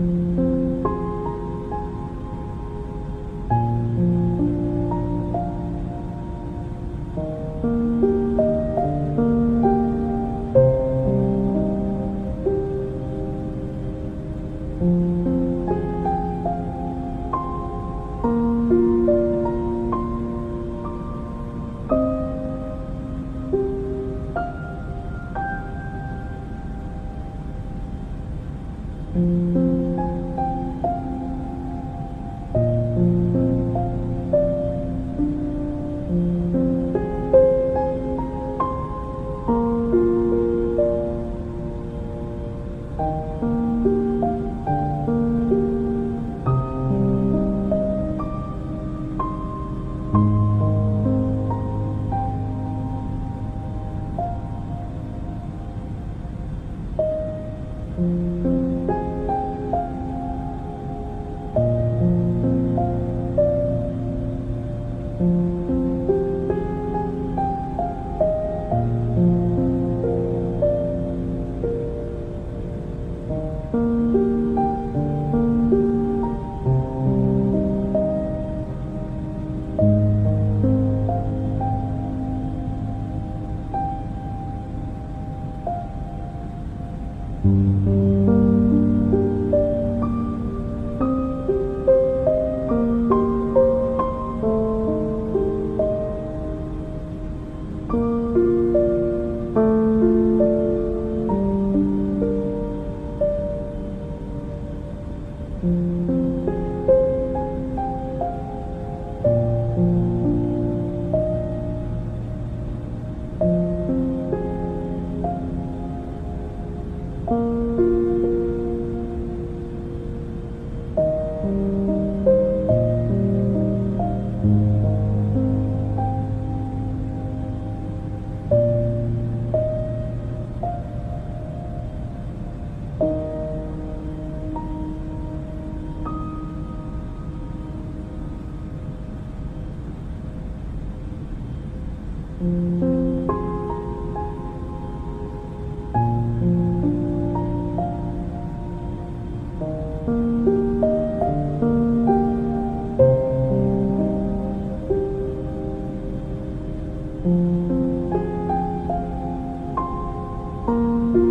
thank mm -hmm. you thank mm -hmm. you you.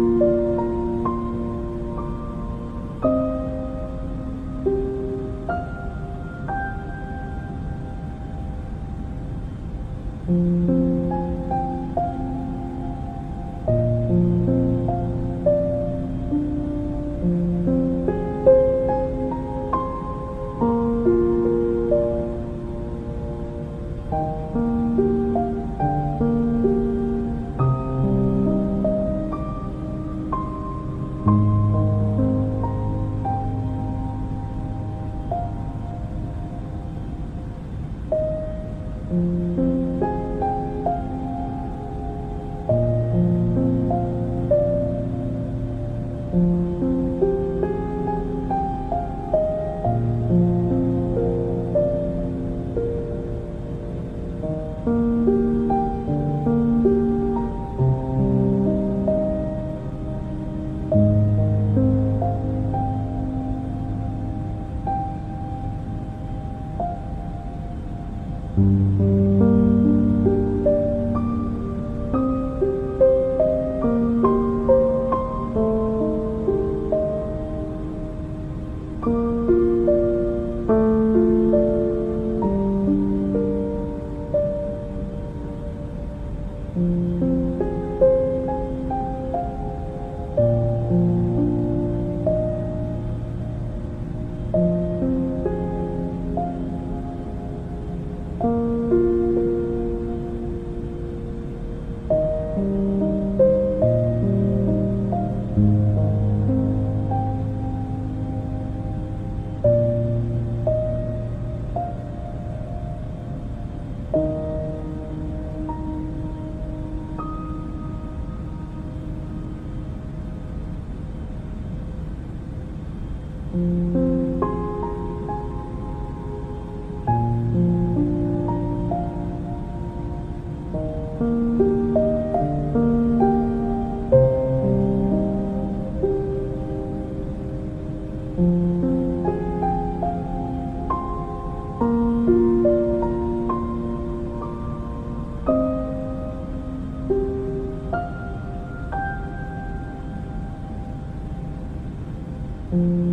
thank mm -hmm. you